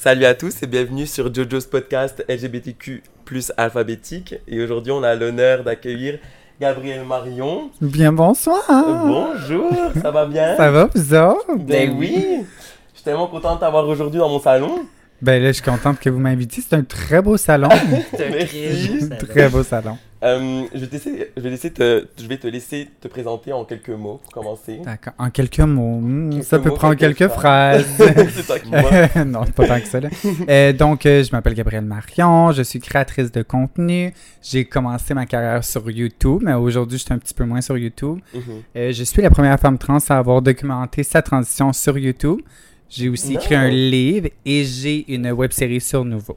Salut à tous et bienvenue sur JoJo's podcast LGBTQ plus alphabétique. Et aujourd'hui, on a l'honneur d'accueillir Gabriel Marion. Bien bonsoir. Bonjour, ça va bien? Ça va, vous? Ben oui. Je suis tellement content de t'avoir aujourd'hui dans mon salon. Ben là, je suis contente que vous m'invitiez. C'est un très beau salon. Merci. très beau salon. Euh, je, vais te laisser, je, vais laisser te, je vais te laisser te présenter en quelques mots pour commencer. D'accord. En quelques mots. Hmm, Quelques ça peut mots, prendre quelques quelques phrases. C'est toi qui vois. non, c'est pas tant que ça. là. Euh, donc, euh, je m'appelle Gabrielle Marion. Je suis créatrice de contenu. J'ai commencé ma carrière sur YouTube, mais aujourd'hui, je suis un petit peu moins sur YouTube. Mhm. Euh, je suis la première femme trans à avoir documenté sa transition sur YouTube. J'ai aussi écrit un livre et j'ai une web série sur Nouveau.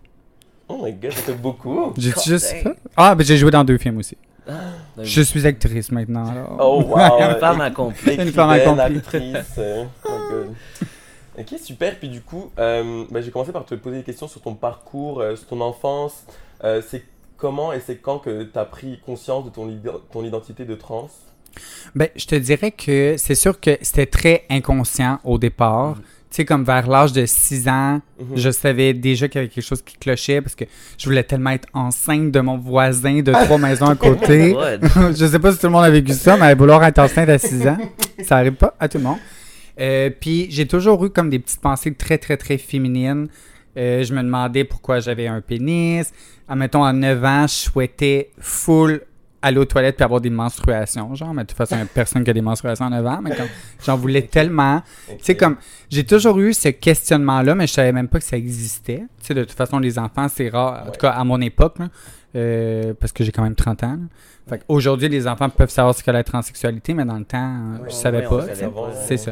Oh my god, ça beaucoup. J'ai juste dang. Ah, ben j'ai joué dans deux films aussi. Ben Je suis actrice maintenant. Alors. Oh wow. Une femme accomplie. Une femme accomplie. actrice. oh my god. Ok, super. Puis du coup, euh, bah, j'ai commencé par te poser des questions sur ton parcours, euh, sur ton enfance. Euh, c'est comment et c'est quand que tu as pris conscience de ton, ide- ton identité de trans? Ben, je te dirais que c'est sûr que c'était très inconscient au départ. Mhm. Tu sais, comme vers l'âge de 6 ans, Mhm. je savais déjà qu'il y avait quelque chose qui clochait parce que je voulais tellement être enceinte de mon voisin de trois maisons à côté. Ouais. je sais pas si tout le monde a vécu ça, mais vouloir être enceinte à 6 ans, ça arrive pas à tout le monde. Euh, Puis j'ai toujours eu comme des petites pensées très, très, très féminines. Euh, je me demandais pourquoi j'avais un pénis. Admettons, à 9 ans, je souhaitais full aller aux toilettes puis avoir des menstruations. Genre, mais de toute façon, personne qui a des menstruations 9 ans, mais comme j'en voulais tellement. Tu sais, comme, j'ai toujours eu ce questionnement-là, mais je savais même pas que ça existait. Tu sais, de toute façon, les enfants, c'est rare, en Ouais. tout cas à mon époque, là, euh, parce que j'ai quand même 30 ans. Fait qu'aujourd'hui, les enfants peuvent savoir ce qu'est la transsexualité, mais dans le temps, Ouais, je savais ouais, pas. C'est ça.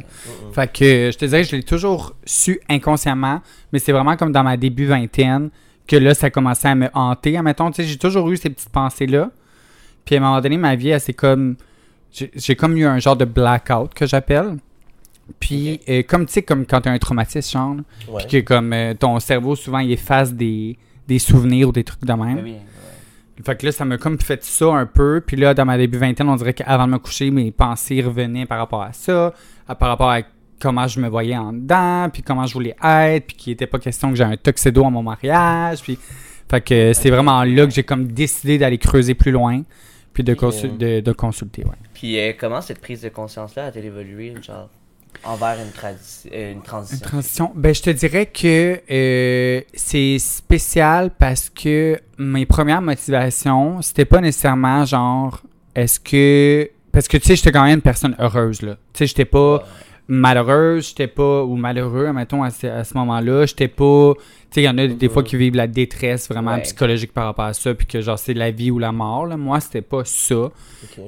Fait que je te dirais, je l'ai toujours su inconsciemment, mais c'est vraiment comme dans ma début vingtaine que là, ça commençait à me hanter. Admettons, tu sais, j'ai toujours eu ces petites pensées-là. Puis à un moment donné, ma vie, elle, c'est comme. J'ai comme eu un genre de blackout que j'appelle. Puis, euh, comme tu sais, comme quand tu as un traumatisme, genre, Ouais. puis que comme euh, ton cerveau, souvent, il efface des, des souvenirs ou des trucs de même. Oui, ouais. Fait que là, ça m'a comme fait ça un peu. Puis là, dans ma début vingtaine, on dirait qu'avant de me coucher, mes pensées revenaient par rapport à ça, à- par rapport à comment je me voyais en dedans, puis comment je voulais être, puis qu'il n'était pas question que j'ai un tuxedo à mon mariage. Puis... Fait que c'est vraiment là que j'ai comme décidé d'aller creuser plus loin, puis de, consul- de, de consulter, ouais. Puis euh, comment cette prise de conscience-là a-t-elle évolué, genre, envers une, euh, une Une transition? transition? Ben, je te dirais que euh, c'est spécial parce que mes premières motivations, c'était pas nécessairement genre, est-ce que. Parce que tu sais, j'étais quand même une personne heureuse, là. Tu sais, j'étais pas Ouais. Malheureuse, j'étais pas. ou malheureux, mettons, à ce, à ce moment-là. J'étais pas. Tu sais, il y en a des fois qui vivent la détresse vraiment Ouais. psychologique par rapport à ça, puis que genre, c'est la vie ou la mort, là. Moi, c'était pas ça.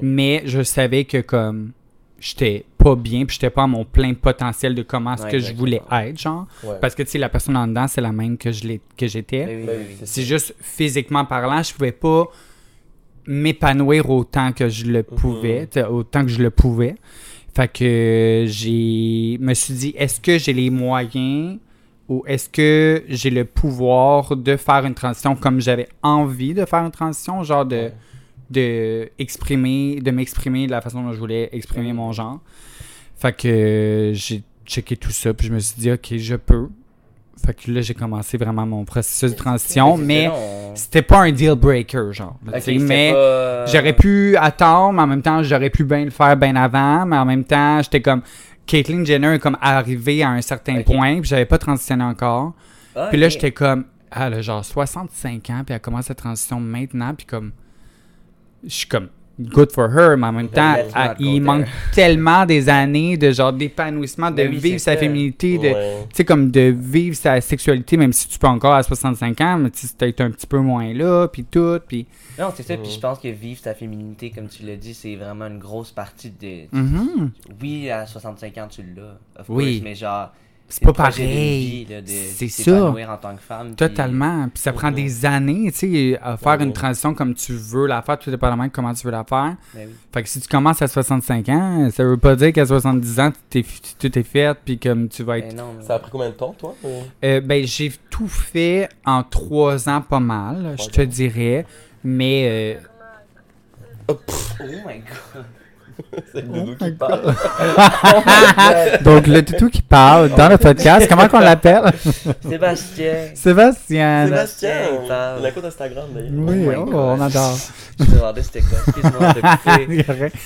Mais je savais que comme j'étais pas bien, puis j'étais pas à mon plein potentiel de comment ce Ouais, que je voulais être, genre. Ouais. Parce que tu sais, la personne en dedans, c'est la même que je que j'étais. Ben oui, Ben oui. C'est juste physiquement parlant, je pouvais pas m'épanouir autant que je le pouvais, tu sais, autant que je le pouvais. Fait que j'ai me suis dit est-ce que j'ai les moyens ou est-ce que j'ai le pouvoir de faire une transition comme j'avais envie de faire une transition, genre de de exprimer, de m'exprimer de la façon dont je voulais exprimer mon genre. Fait que j'ai checké tout ça, puis je me suis dit, OK, je peux. Fait que là, j'ai commencé vraiment mon processus de transition, mais c'était pas un deal breaker, genre. Mais pas- j'aurais pu attendre, mais en même temps, j'aurais pu bien le faire bien avant, mais en même temps, j'étais comme. Caitlyn Jenner est comme arrivée à un certain point, puis j'avais pas transitionné encore. Ah, Puis là, j'étais comme, ah, elle a genre 65 ans, puis elle commence la transition maintenant, puis comme, je suis comme, good for her, mais en même temps, il there. manque tellement des années de genre d'épanouissement, de oui, vivre sa féminité, de, Ouais. tu sais, comme de vivre sa sexualité, même si tu peux encore à 65 ans, mais tu peut-être un petit peu moins là, puis tout, puis... Non, c'est ça, puis Mhm. je pense que vivre sa féminité, comme tu l'as dit, c'est vraiment une grosse partie de... Mhm. Oui, à 65 ans, tu l'as, of Oui. course, mais genre... C'est pas pareil. de C'est ça. en tant que femme. Totalement. Puis ça prend des années, tu sais, à faire une transition comme tu veux la faire, tout dépendamment de comment tu veux la faire. Ben oui. Fait que si tu commences à 65 ans, ça veut pas dire qu'à 70 ans, t'es- tout est fait, puis comme tu vas être... Ben non, Ça a pris combien de temps, toi ou- Euh, ben, j'ai tout fait en trois ans, pas mal, je te dirais. Mais, euh, Oh my god. C'est Oh Doudou my qui parle. Donc, le toutou qui parle dans le podcast, comment qu'on l'appelle? Sébastien. Sébastien. Sébastien, il parle. il a un compte Instagram d'ailleurs. Oui, Oh oh, on adore. Je me demandais c'était quoi. Excuse-moi de couper. Correct.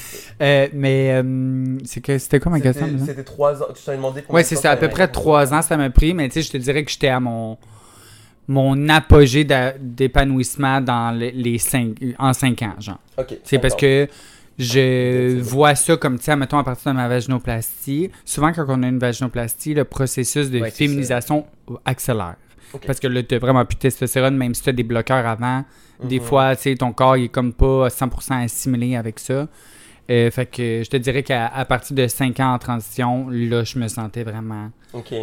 Euh, mais euh, c'est que c'était quoi ma question? c'était trois ans. Tu demandé combien Ouais, de c'est ça. À peu près trois ans, ça m'a pris. Mais tu sais, je te dirais que j'étais à mon, mon apogée d'épanouissement dans les, les cinq, en cinq ans, genre. Ok. C'est parce que je bon. vois ça comme, tu sais, mettons, à partir de ma vaginoplastie. Souvent, quand on a une vaginoplastie, le processus de Ouais, féminisation accélère. Parce que là, tu vraiment plus de testostérone, même si tu as des bloqueurs avant. Des Mhm. fois, tu sais, ton corps, il est comme pas 100% assimilé avec ça. Euh, fait que je te dirais qu'à partir de 5 ans en transition, là, je me sentais vraiment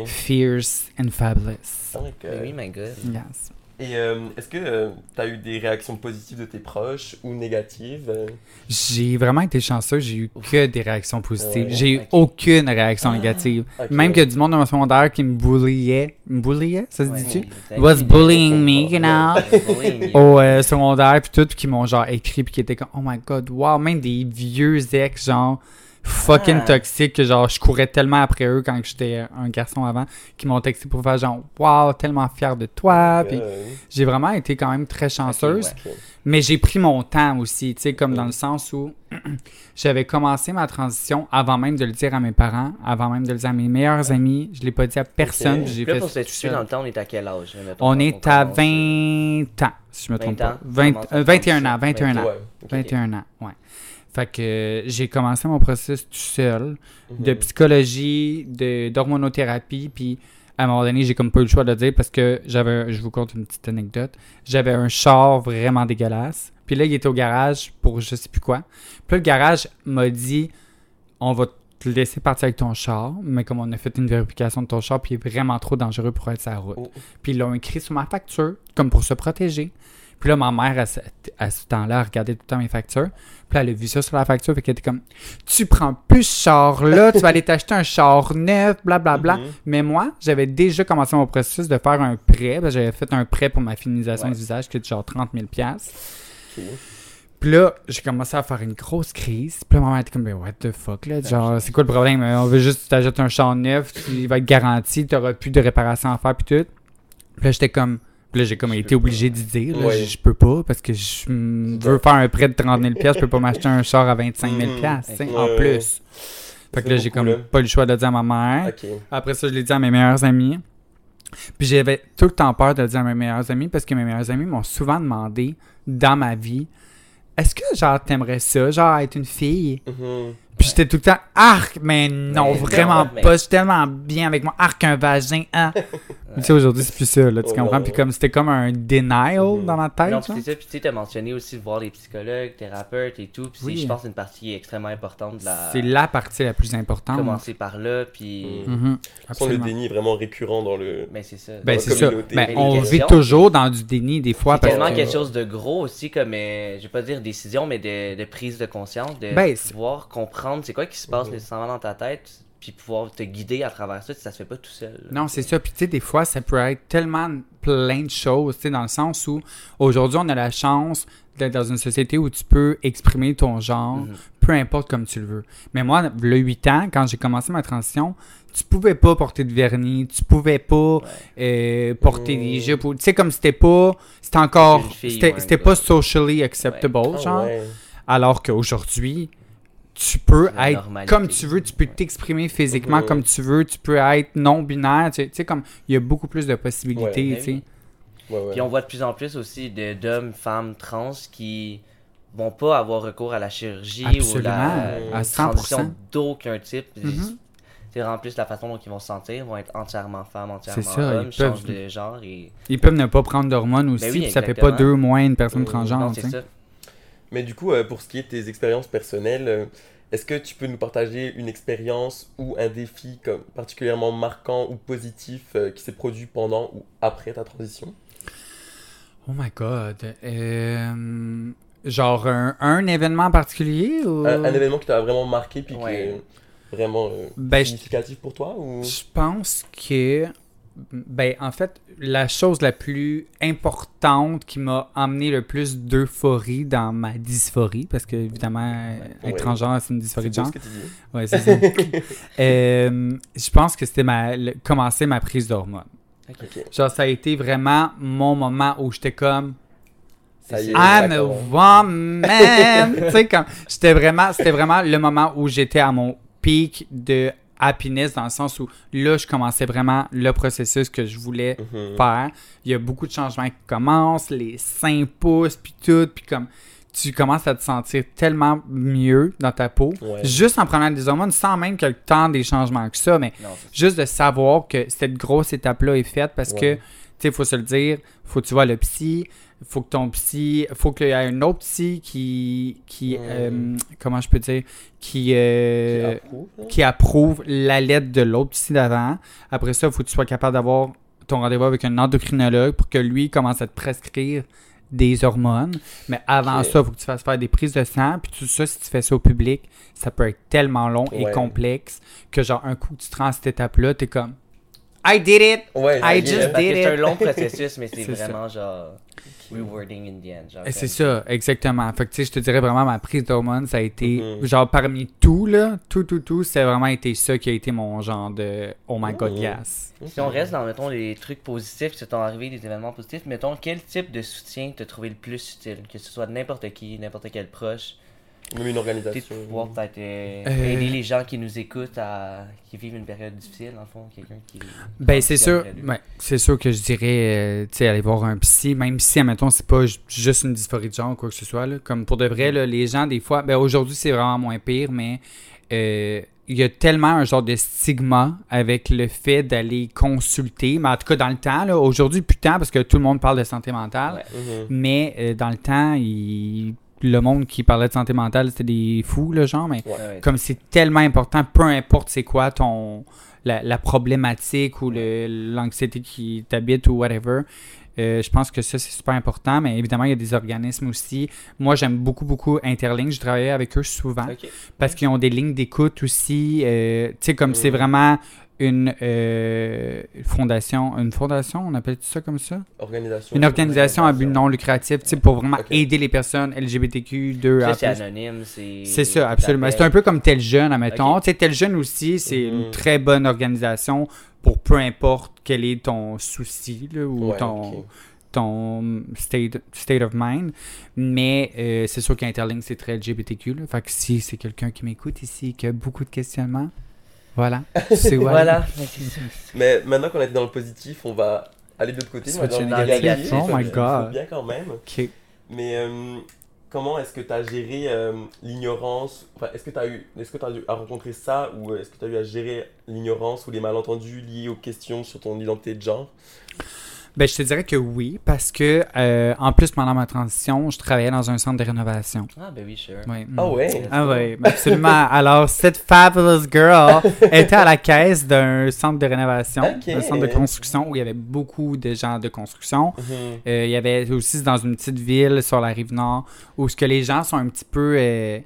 fierce and fabulous. Mais oui, my god. Yes. Et euh, est-ce que tu as eu des réactions positives de tes proches ou négatives euh? J'ai vraiment été chanceux, j'ai eu que des réactions positives. Ouais, j'ai eu aucune réaction négative. Ok. Même que du monde dans mon secondaire qui me bulliait. Me bulliait, ça se Ouais, dit-tu? Was bullying me, you know? Au euh, secondaire, puis tout, puis qui m'ont genre écrit, puis qui étaient comme, oh my god, wow, même des vieux ex, genre, fucking Ah. toxiques, que genre, je courais tellement après eux quand j'étais un garçon avant, qui m'ont texté pour faire genre, wow, tellement fier de toi, puis Euh, j'ai vraiment été quand même très chanceuse. Mais j'ai pris mon temps aussi, tu sais, comme dans le sens où j'avais commencé ma transition avant même de le dire à mes parents, avant même de le dire à mes meilleurs amis. Je l'ai pas dit à personne. Ok. puis J'ai fait pour se tout situer seul. dans le temps, on est à quel âge? On est à commence? 20 ans, si je me 20 trompe ans? pas. 20 Commence à euh, 21 ans, prendre ça. 21 ans. Ouais. ok. 21 ans, ouais. Fait que j'ai commencé mon processus tout seul, de Mhm. psychologie, de d'hormonothérapie, puis à un moment donné, j'ai comme pas eu le choix de le dire parce que j'avais, je vous conte une petite anecdote, j'avais un char vraiment dégueulasse. Puis là, il était au garage pour je sais plus quoi. Puis là, le garage m'a dit, on va te laisser partir avec ton char, mais comme on a fait une vérification de ton char, puis il est vraiment trop dangereux pour être sur la route. Oh. Puis ils l'ont écrit sur ma facture, comme pour se protéger. Puis là, ma mère, à ce, à ce temps-là, elle regardait tout le temps mes factures. Puis là, elle a vu ça sur la facture, fait qu'elle était comme Tu prends plus ce char-là, tu vas aller t'acheter un char neuf, blablabla. Mhm. Mais moi, j'avais déjà commencé mon processus de faire un prêt. J'avais fait un prêt pour ma féminisation Ouais. du visage qui était genre 30 000 Ok. Puis là, j'ai commencé à faire une grosse crise. Puis là, ma mère était comme, ben, what the fuck, là? Genre, c'est quoi le problème? Euh, On veut juste que tu t'achètes un char neuf, il va être garanti, tu n'auras plus de réparation à faire, puis tout. Puis là, j'étais comme. Puis là, j'ai comme été obligé d'y dire. là, Ouais. je, peux pas parce que je veux faire un prêt de 30 000 je peux pas m'acheter un char à 25 000 Mhm. tu sais, Ouais, en plus. Fait que là, j'ai comme là. pas le choix de le dire à ma mère. Après ça, je l'ai dit à mes meilleurs amis. Puis j'avais tout le temps peur de le dire à mes meilleurs amis parce que mes meilleurs amis m'ont souvent demandé dans ma vie Est-ce que genre t'aimerais ça, genre être une fille Mhm. Puis j'étais tout le temps Arc, mais non, Mais vraiment mais- pas. Je suis tellement bien avec moi. Arc, un vagin, hein? Tu sais, aujourd'hui, c'est plus ça, là, tu comprends? Puis comme c'était comme un denial Mhm. dans ma tête. Non, c'est ça. Puis tu sais, t'as mentionné aussi de voir les psychologues, thérapeutes et tout. Puis Oui. je pense, que c'est une partie extrêmement importante de la. C'est la partie la plus importante. Commencer par là, puis. Le absolument. déni est vraiment récurrent dans le. Ben, c'est ça. Ben, la c'est ça. communauté. Ben, Mais on vit toujours dans du déni des fois c'est tellement que. quelque chose de gros aussi, comme, euh, je vais pas dire décision, mais de, de prise de conscience, de Ben, pouvoir comprendre c'est quoi qui se passe Mhm. nécessairement dans ta tête, puis pouvoir te guider à travers ça, ça se fait pas tout seul. là. Non, c'est ça. Puis, tu sais, des fois, ça peut être tellement plein de choses, tu sais, dans le sens où aujourd'hui, on a la chance d'être dans une société où tu peux exprimer ton genre, Mhm. peu importe comme tu le veux. Mais moi, le 8 ans, quand j'ai commencé ma transition, tu pouvais pas porter de vernis, tu pouvais pas euh, porter des Mm. jupes. Tu sais, comme c'était pas. C'était encore. C'était pas socially acceptable, Ah genre. ouais. Alors qu'aujourd'hui, tu peux la être normalité. comme tu veux, tu peux Ouais. t'exprimer physiquement comme tu veux, tu peux être non-binaire, tu sais- tu sais, comme il y a beaucoup plus de possibilités, Ouais. tu sais. Ben Ouais, ouais. Puis on voit de plus en plus aussi d'hommes, femmes, trans qui vont pas avoir recours à la chirurgie ou la à 100%. transition d'aucun type. Mhm. C'est vraiment plus la façon dont ils vont se sentir, vont être entièrement femmes, entièrement C'est ça, hommes, ils peuvent- changent de genre et... Ils peuvent ne pas prendre d'hormones aussi, Ben oui, puis ça fait pas d'eux moins une personne Mhm. transgenre, non, tu c'est sais. ça. Mais du coup, euh, pour ce qui est de tes expériences personnelles, euh, est-ce que tu peux nous partager une expérience ou un défi comme particulièrement marquant ou positif euh, qui s'est produit pendant ou après ta transition? Oh my god. Euh, genre un, un événement particulier ou... un, un événement qui t'a vraiment marqué puis qui est vraiment euh, Ben, je- significatif pour toi ou? Je pense que Ben, en fait, la chose la plus importante qui m'a amené le plus d'euphorie dans ma dysphorie, parce que, évidemment, Ouais. être transgenre, c'est une dysphorie de genre. ce que tu dis. Ouais, c'est ça. Euh, je pense que c'était ma, le- commencer ma prise d'hormones. Genre, ça a été vraiment mon moment où j'étais comme Ça y est, I'm a woman. tu sais, comme, j'étais vraiment, c'était vraiment le moment où j'étais à mon pic de happiness dans le sens où là, je commençais vraiment le processus que je voulais Mhm. faire. Il y a beaucoup de changements qui commencent, les seins poussent, puis tout, puis comme tu commences à te sentir tellement mieux dans ta peau, Ouais. juste en prenant des hormones, sans même qu'il y ait tant des changements que ça, mais Non, juste de savoir que cette grosse étape-là est faite parce que, tu sais, il faut se le dire, faut que tu vois le psy, faut que ton psy, faut qu'il y ait un autre psy qui, qui euh, comment je peux dire, qui, euh, Qui approuve, hein? qui approuve la lettre de l'autre psy d'avant. Après ça, il faut que tu sois capable d'avoir ton rendez-vous avec un endocrinologue pour que lui commence à te prescrire des hormones. Mais avant ça, il faut que tu fasses faire des prises de sang. Puis tout ça, si tu fais ça au public, ça peut être tellement long et complexe que genre un coup que tu te rends à cette étape-là, t'es comme I did it! Ouais, I just did c'est un it. long processus, mais c'est ça. vraiment genre rewarding in the end. genre, Et C'est ça, exactement. Fait que tu sais, je te dirais vraiment ma prise d'hormones, ça a été Mhm. genre parmi tout là, tout tout tout, c'est vraiment été ça qui a été mon genre de oh my god Mhm. yes. Si on reste dans, mettons, les trucs positifs qui se sont arrivés, des événements positifs, mettons, quel type de soutien t'as trouvé le plus utile? Que ce soit de n'importe qui, n'importe quel proche, Même une peut-être organisation. pouvoir peut-être euh, Euh. aider les gens qui nous écoutent, à, qui vivent une période difficile, en fond, quelqu'un qui. Ben c'est sûr, ben, c'est sûr que je dirais euh, tu sais aller voir un psy, même si admettons c'est pas ju- juste une dysphorie de genre ou quoi que ce soit là, comme pour de vrai là, les gens des fois, ben aujourd'hui c'est vraiment moins pire, mais euh, il y a tellement un genre de stigma avec le fait d'aller consulter, mais en tout cas dans le temps là, aujourd'hui plus tant parce que tout le monde parle de santé mentale. Ouais. Mhm. Mais euh, dans le temps, il- le monde qui parlait de santé mentale, c'était des fous, le genre. Mais Ouais, ouais. comme c'est tellement important, peu importe c'est quoi ton la, la problématique ou le- l'anxiété qui t'habite ou whatever, euh, je pense que ça, c'est super important. Mais évidemment, il y a des organismes aussi. Moi, j'aime beaucoup, beaucoup Interlink. Je travaillais avec eux souvent parce qu'ils ont des lignes d'écoute aussi. euh, tu sais, comme c'est Mhm. vraiment une euh, fondation. Une fondation, on appelle ça comme ça? Organisation. Une organisation à but non lucratif, tu sais, pour vraiment aider les personnes LGBTQ2 Ça, à c'est anonyme, c'est. C'est ça, absolument. C'est un peu comme Tel Jeune, admettons. Ok. Tu sais, Tel Jeune aussi, c'est une très bonne organisation pour peu importe quel est ton souci là, ou Ouais, ton, ton state, state of mind. Mais euh, c'est sûr qu'Interlink, c'est très LGBTQ. Là. Fait que si c'est quelqu'un qui m'écoute ici qui a beaucoup de questionnements, voilà. C'est Voilà. Mais maintenant qu'on est dans le positif, on va aller de l'autre côté. on va dans le négatif. Oh my God. bien quand même. Ok. Mais euh, comment est-ce que tu as géré euh, l'ignorance? Enfin, est-ce que tu as eu est-ce que tu as eu ça ou est-ce que tu as eu à gérer l'ignorance ou les malentendus liés aux questions sur ton identité de genre? Ben, je te dirais que oui, parce que euh, en plus, pendant ma transition, je travaillais dans un centre de rénovation. Ah, ben oui, sure. Ouais. Ah ouais Ah oui, absolument. Alors, cette fabulous girl était à la caisse d'un centre de rénovation, Ok. un centre de construction où il y avait beaucoup de gens de construction. Mhm. Euh, il y avait aussi dans une petite ville sur la rive nord où ce que les gens sont un petit peu euh,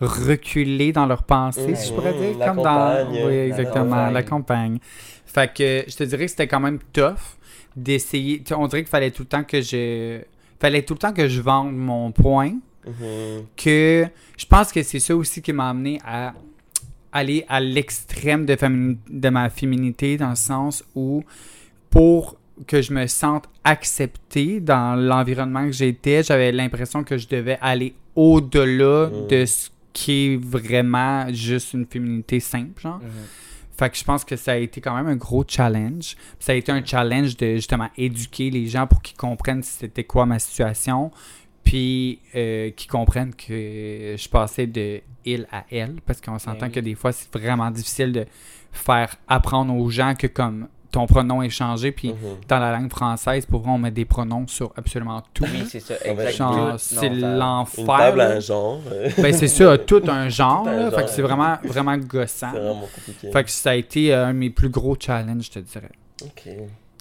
reculés dans leurs pensées, si je pourrais dire, la comme dans campagne, oui, la exactement, campagne. la campagne. Fait que je te dirais que c'était quand même tough d'essayer. On dirait qu'il fallait tout le temps que je fallait tout le temps que je vende mon point Mhm. que je pense que c'est ça aussi qui m'a amené à aller à l'extrême de, de ma féminité dans le sens où pour que je me sente acceptée dans l'environnement que j'étais, j'avais l'impression que je devais aller au-delà Mm. de ce qui est vraiment juste une féminité simple, genre. Mhm. Fait que je pense que ça a été quand même un gros challenge. Ça a été un challenge de justement éduquer les gens pour qu'ils comprennent c'était quoi ma situation, puis euh, qu'ils comprennent que je passais de il à elle, parce qu'on s'entend Ben oui. que des fois c'est vraiment difficile de faire apprendre aux gens que comme ton pronom est changé, puis Mhm. dans la langue française, pour vrai, on met des pronoms sur absolument tout. Oui, c'est ça, exactement. C'est l'enfer. table à là. un genre. Ben c'est ça, tout un genre, Tout un là. Fait genre. que c'est vraiment, vraiment gossant. C'est vraiment compliqué. Fait que ça a été euh, un de mes plus gros challenges, je te dirais. Ok.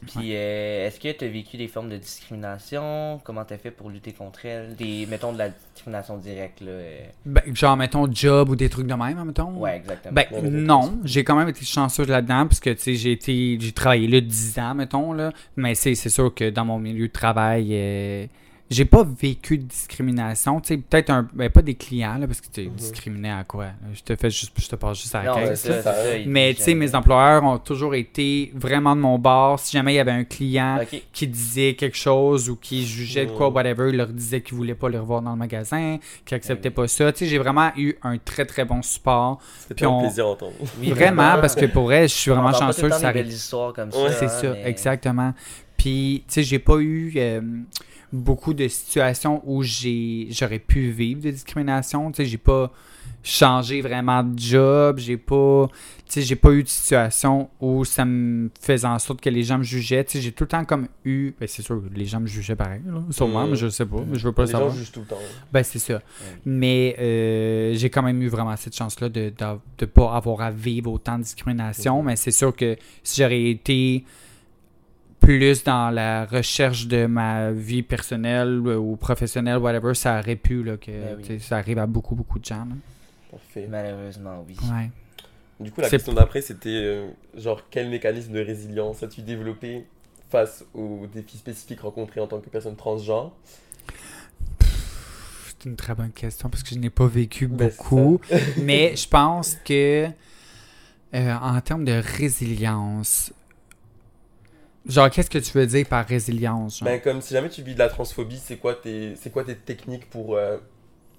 Puis, euh, est-ce que tu as vécu des formes de discrimination? Comment tu as fait pour lutter contre elles? Des, mettons, de la discrimination directe, là. euh. Ben, genre, mettons, job ou des trucs de même, mettons? Ouais, exactement. Ben, Ouais, non, j'ai quand même été chanceuse là-dedans, parce que, tu sais, j'ai été, j'ai travaillé là 10 ans, mettons, là. Mais c'est, c'est sûr que dans mon milieu de travail, euh, j'ai pas vécu de discrimination, tu sais, peut-être un, ben, pas des clients, là, parce que tu es Mhm. discriminé à quoi? Je te fais juste, je te passe juste à la non, caisse, ça, ça. Mais, tu sais, mes employeurs ont toujours été vraiment de mon bord. Si jamais il y avait un client qui disait quelque chose ou qui jugeait de quoi, Mm. whatever, il leur disait qu'il voulait pas les revoir dans le magasin, qu'il acceptait pas ça. Tu sais, j'ai vraiment eu un très très bon support. C'était un on- plaisir à entendre. Oui, vraiment, parce que pour elle, je suis vraiment le temps Ça des belles histoires comme Ouais, ça. c'est hein, ça, mais- exactement. Puis, tu sais, j'ai pas eu euh, beaucoup de situations où j'ai j'aurais pu vivre de discrimination. Tu sais, j'ai pas changé vraiment de job. J'ai pas, tu sais, j'ai pas eu de situation où ça me faisait en sorte que les gens me jugeaient. Tu sais, j'ai tout le temps comme eu, ben c'est sûr, les gens me jugeaient pareil, là, sûrement, mais je sais pas, je veux pas le Les gens savoir. jugent tout le temps. Ben, c'est ça. Mais euh, j'ai quand même eu vraiment cette chance-là de ne pas avoir à vivre autant de discrimination. Mhm. Mais c'est sûr que si j'aurais été plus dans la recherche de ma vie personnelle ou professionnelle, whatever, ça aurait pu, là, que Ben oui. ça arrive à beaucoup, beaucoup de gens. là. Parfait. Malheureusement, oui. Ouais. Du coup, la question d'après, c'était euh, genre quel mécanisme de résilience as-tu développé face aux défis spécifiques rencontrés en tant que personne transgenre? C'est une très bonne question parce que je n'ai pas vécu Ben, beaucoup. mais je pense que euh, en termes de résilience, genre, qu'est-ce que tu veux dire par résilience? genre? Ben, comme si jamais tu vis de la transphobie, c'est quoi tes, c'est quoi tes techniques pour, euh,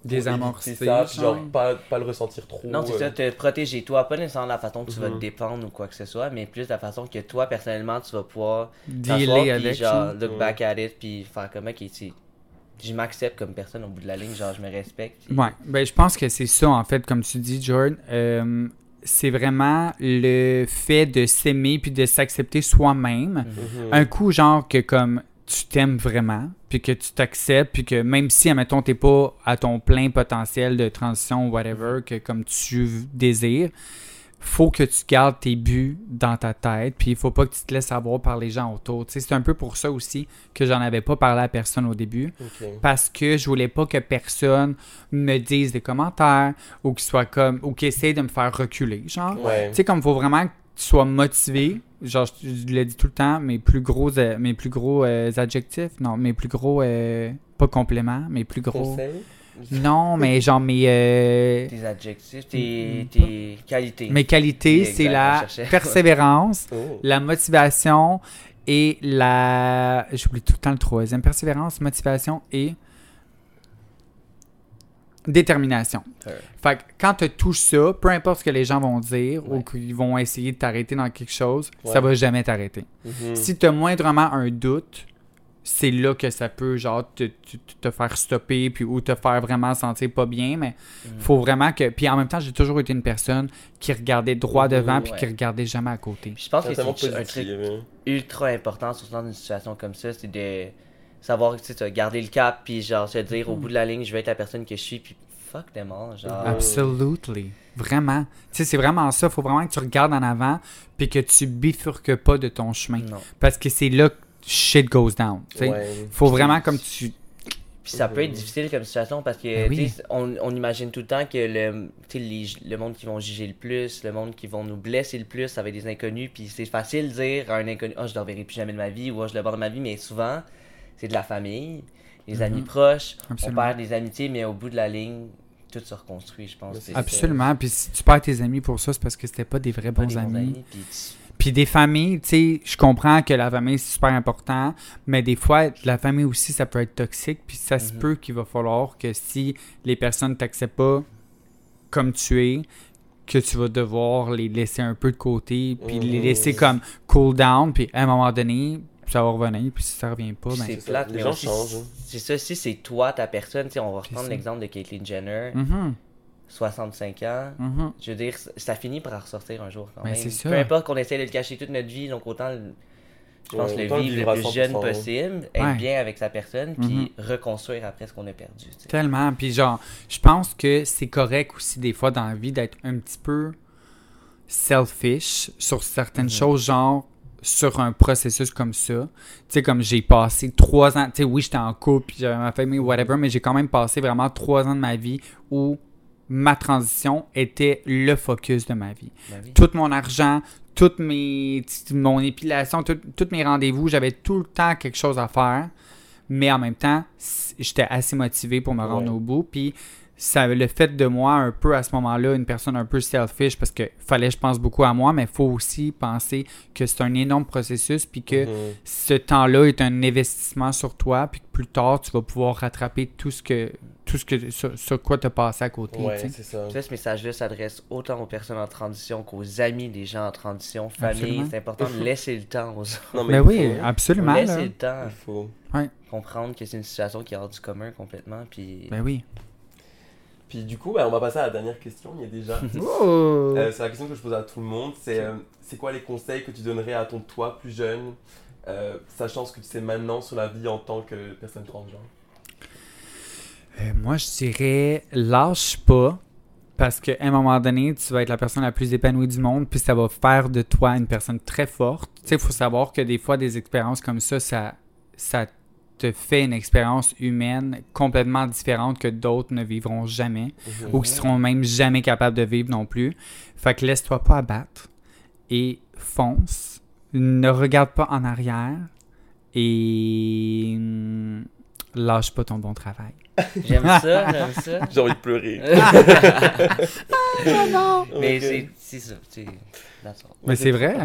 Désamorcer, ça, puis genre? pas, pas le ressentir trop Non, c'est euh, ça, te protéger toi, pas nécessairement la façon que tu vas Mhm. te défendre ou quoi que ce soit, mais plus la façon que toi, personnellement, tu vas pouvoir Dealer t'asseoir, puis avec genre, look Ouais. back at it, puis faire comme, ok, tu- je m'accepte comme personne au bout de la ligne, genre, je me respecte. puis- Ouais, ben je pense que c'est ça en fait, comme tu dis, Jordan. Euh, c'est vraiment le fait de s'aimer puis de s'accepter soi-même. mhm. Un coup, genre que comme tu t'aimes vraiment, puis que tu t'acceptes, puis que même si, admettons, t'es pas à ton plein potentiel de transition ou whatever, que comme tu désires, faut que tu gardes tes buts dans ta tête, puis il faut pas que tu te laisses avoir par les gens autour. C'est un peu pour ça aussi que j'en avais pas parlé à personne au début. Parce que je voulais pas que personne me dise des commentaires ou qu'il soit comme ou qu'il essaie de me faire reculer genre. Ouais. tu sais comme faut vraiment que tu sois motivé. Genre je, je le dis tout le temps mes plus gros euh, mes plus gros euh, adjectifs non mes plus gros euh, pas compléments mes plus gros Conseil non mais genre mes euh, Tes adjectifs, tes, Mm. tes qualités. mes qualités c'est la persévérance Oh. la motivation et la j'oublie tout le temps le troisième persévérance motivation et détermination Ouais. fait que quand tu tout ça peu importe ce que les gens vont dire ou qu'ils vont essayer de t'arrêter dans quelque chose ça Ouais. va jamais t'arrêter Mhm. si tu as moindrement un doute c'est là que ça peut genre te, te- te faire stopper puis ou te faire vraiment sentir pas bien mais Mhm. faut vraiment que puis en même temps j'ai toujours été une personne qui regardait droit Mhm, devant puis ouais. qui regardait jamais à côté Puis je pense que C'est un truc hein. ultra important, surtout dans une situation comme ça, c'est de savoir, tu sais, garder le cap, puis genre se dire au bout de la ligne, je vais être la personne que je suis, puis fuck them all, genre. Ah. Absolutely. Vraiment. Tu sais, c'est vraiment ça. faut vraiment que tu regardes en avant puis que tu bifurques pas de ton chemin. Non. Parce que c'est là que shit goes down. tu sais. Ouais. Faut vraiment comme tu... Puis ça peut être difficile comme situation parce que Ben oui. on, on imagine tout le temps que le, les, le monde qui vont juger le plus, le monde qui vont nous blesser le plus, ça va être des inconnus. Puis c'est facile de dire à un inconnu, oh, je ne le reverrai plus jamais de ma vie ou oh, je le vois dans ma vie, mais souvent, c'est de la famille, des amis proches, Mhm. Absolument. on perd des amitiés, mais au bout de la ligne, tout se reconstruit, je pense. Absolument. Puis si tu perds tes amis pour ça, c'est parce que c'était pas des vrais pas bons des bons amis. amis, puis tu- Puis des familles, tu sais, je comprends que la famille, c'est super important, mais des fois, la famille aussi, ça peut être toxique. Puis ça se Mhm. peut qu'il va falloir que si les personnes t'acceptent pas comme tu es, que tu vas devoir les laisser un peu de côté, puis les Mhm. laisser comme cool down, puis à un moment donné, ça va revenir, puis si ça revient pas, ben... c'est plate, Les mais gens changent, hein. c'est ça, si c'est toi, ta personne, tu sais, on va reprendre l'exemple de Caitlyn Jenner, Mhm, 65 ans, mhm. je veux dire, ça finit par ressortir un jour quand Ben, même. c'est ça. Peu importe qu'on essaie de le cacher toute notre vie, donc autant, le- je pense, Ouais, le vivre le plus 100%, jeune possible, être Ouais. bien avec sa personne, puis Mhm. reconstruire après ce qu'on a perdu. Tellement. Puis genre, je pense que c'est correct aussi des fois dans la vie d'être un petit peu selfish sur certaines Mhm. choses, genre sur un processus comme ça. Tu sais, comme j'ai passé trois ans, tu sais, oui, j'étais en couple, puis j'avais ma famille, whatever, mais j'ai quand même passé vraiment trois ans de ma vie où ma transition était le focus de ma vie. Ben oui. Tout mon argent, toutes mes, t- mon épilation, tous mes rendez-vous, j'avais tout le temps quelque chose à faire, mais en même temps, j'étais assez motivé pour me rendre Ouais. au bout, puis ça le fait de moi un peu à ce moment-là une personne un peu selfish parce que fallait je pense beaucoup à moi mais il faut aussi penser que c'est un énorme processus puis que Mhm. ce temps-là est un investissement sur toi puis que plus tard tu vas pouvoir rattraper tout ce que tout ce que sur, sur quoi tu as passé à côté Ouais, c'est ça. Ce message-là s'adresse autant aux personnes en transition qu'aux amis des gens en transition, famille. C'est important de laisser le temps aux autres. Non, Ben il oui faut- absolument laisser là. le temps, Il faut. comprendre que c'est une situation qui est hors du commun complètement. Puis ben oui Puis du coup, ben, on va passer à la dernière question. Il y a déjà. Oh. Euh, c'est la question que je pose à tout le monde. C'est euh, c'est quoi les conseils que tu donnerais à ton toi plus jeune, euh, sachant ce que tu sais maintenant sur la vie en tant que personne transgenre? Euh, moi, je dirais lâche pas. Parce qu'à un moment donné, tu vas être la personne la plus épanouie du monde, puis ça va faire de toi une personne très forte. Tu sais, il faut savoir que des fois, des expériences comme ça, ça, ça te fait une expérience humaine complètement différente que d'autres ne vivront jamais, ou qui seront même jamais capables de vivre non plus. Fait que laisse-toi pas abattre et fonce. Ne regarde pas en arrière et hum, lâche pas ton bon travail. j'aime ça, j'aime ça. J'ai envie de pleurer. Mais Ok. c'est c'est ça. all. Mais c'est vrai.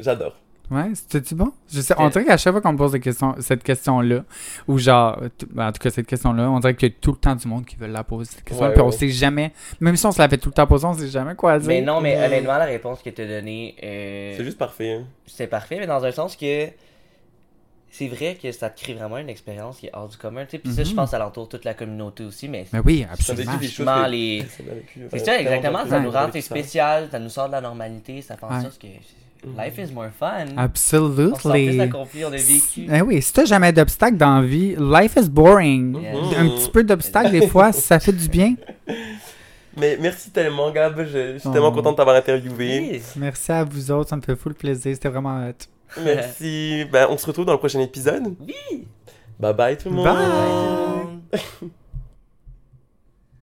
J'adore. Ouais, c'était-tu bon? Je sais, on dirait qu'à chaque fois qu'on me pose des questions, cette question-là, ou genre, ben, en tout cas, cette question-là, on dirait qu'il y a tout le temps du monde qui veut la poser, cette question Ouais, puis on sait jamais, même si on se la fait tout le temps poser, on sait jamais quoi dire. Mais non, mais Ouais. honnêtement, la réponse que tu as donnée, euh, C'est juste parfait. hein. c'est parfait, mais dans un sens que c'est vrai que ça te crée vraiment une expérience qui est hors du commun. tu sais. Puis ça, je Mhm. pense, ça l'entoure toute la communauté aussi, mais Mais oui, Ça vécu absolument. que les... C'est Enfin, ça, exactement. Ça nous rend c'est ça. spécial, ça nous sort de la normalité, ça fait en Ouais. sorte que life is more fun. On se sent plus Absolutely. accompli, on a vécu. Eh oui, si t'as jamais d'obstacles dans la vie, life is boring. Yeah. Un petit peu d'obstacles, des fois, ça fait du bien. Mais merci tellement, Gab. Je, je suis Oh. tellement content de t'avoir interviewé. Oui. Merci à vous autres, ça me fait full plaisir, c'était vraiment hot. Merci. Ben, on se retrouve dans le prochain épisode. Oui. Bye bye tout le monde. Bye. Bye.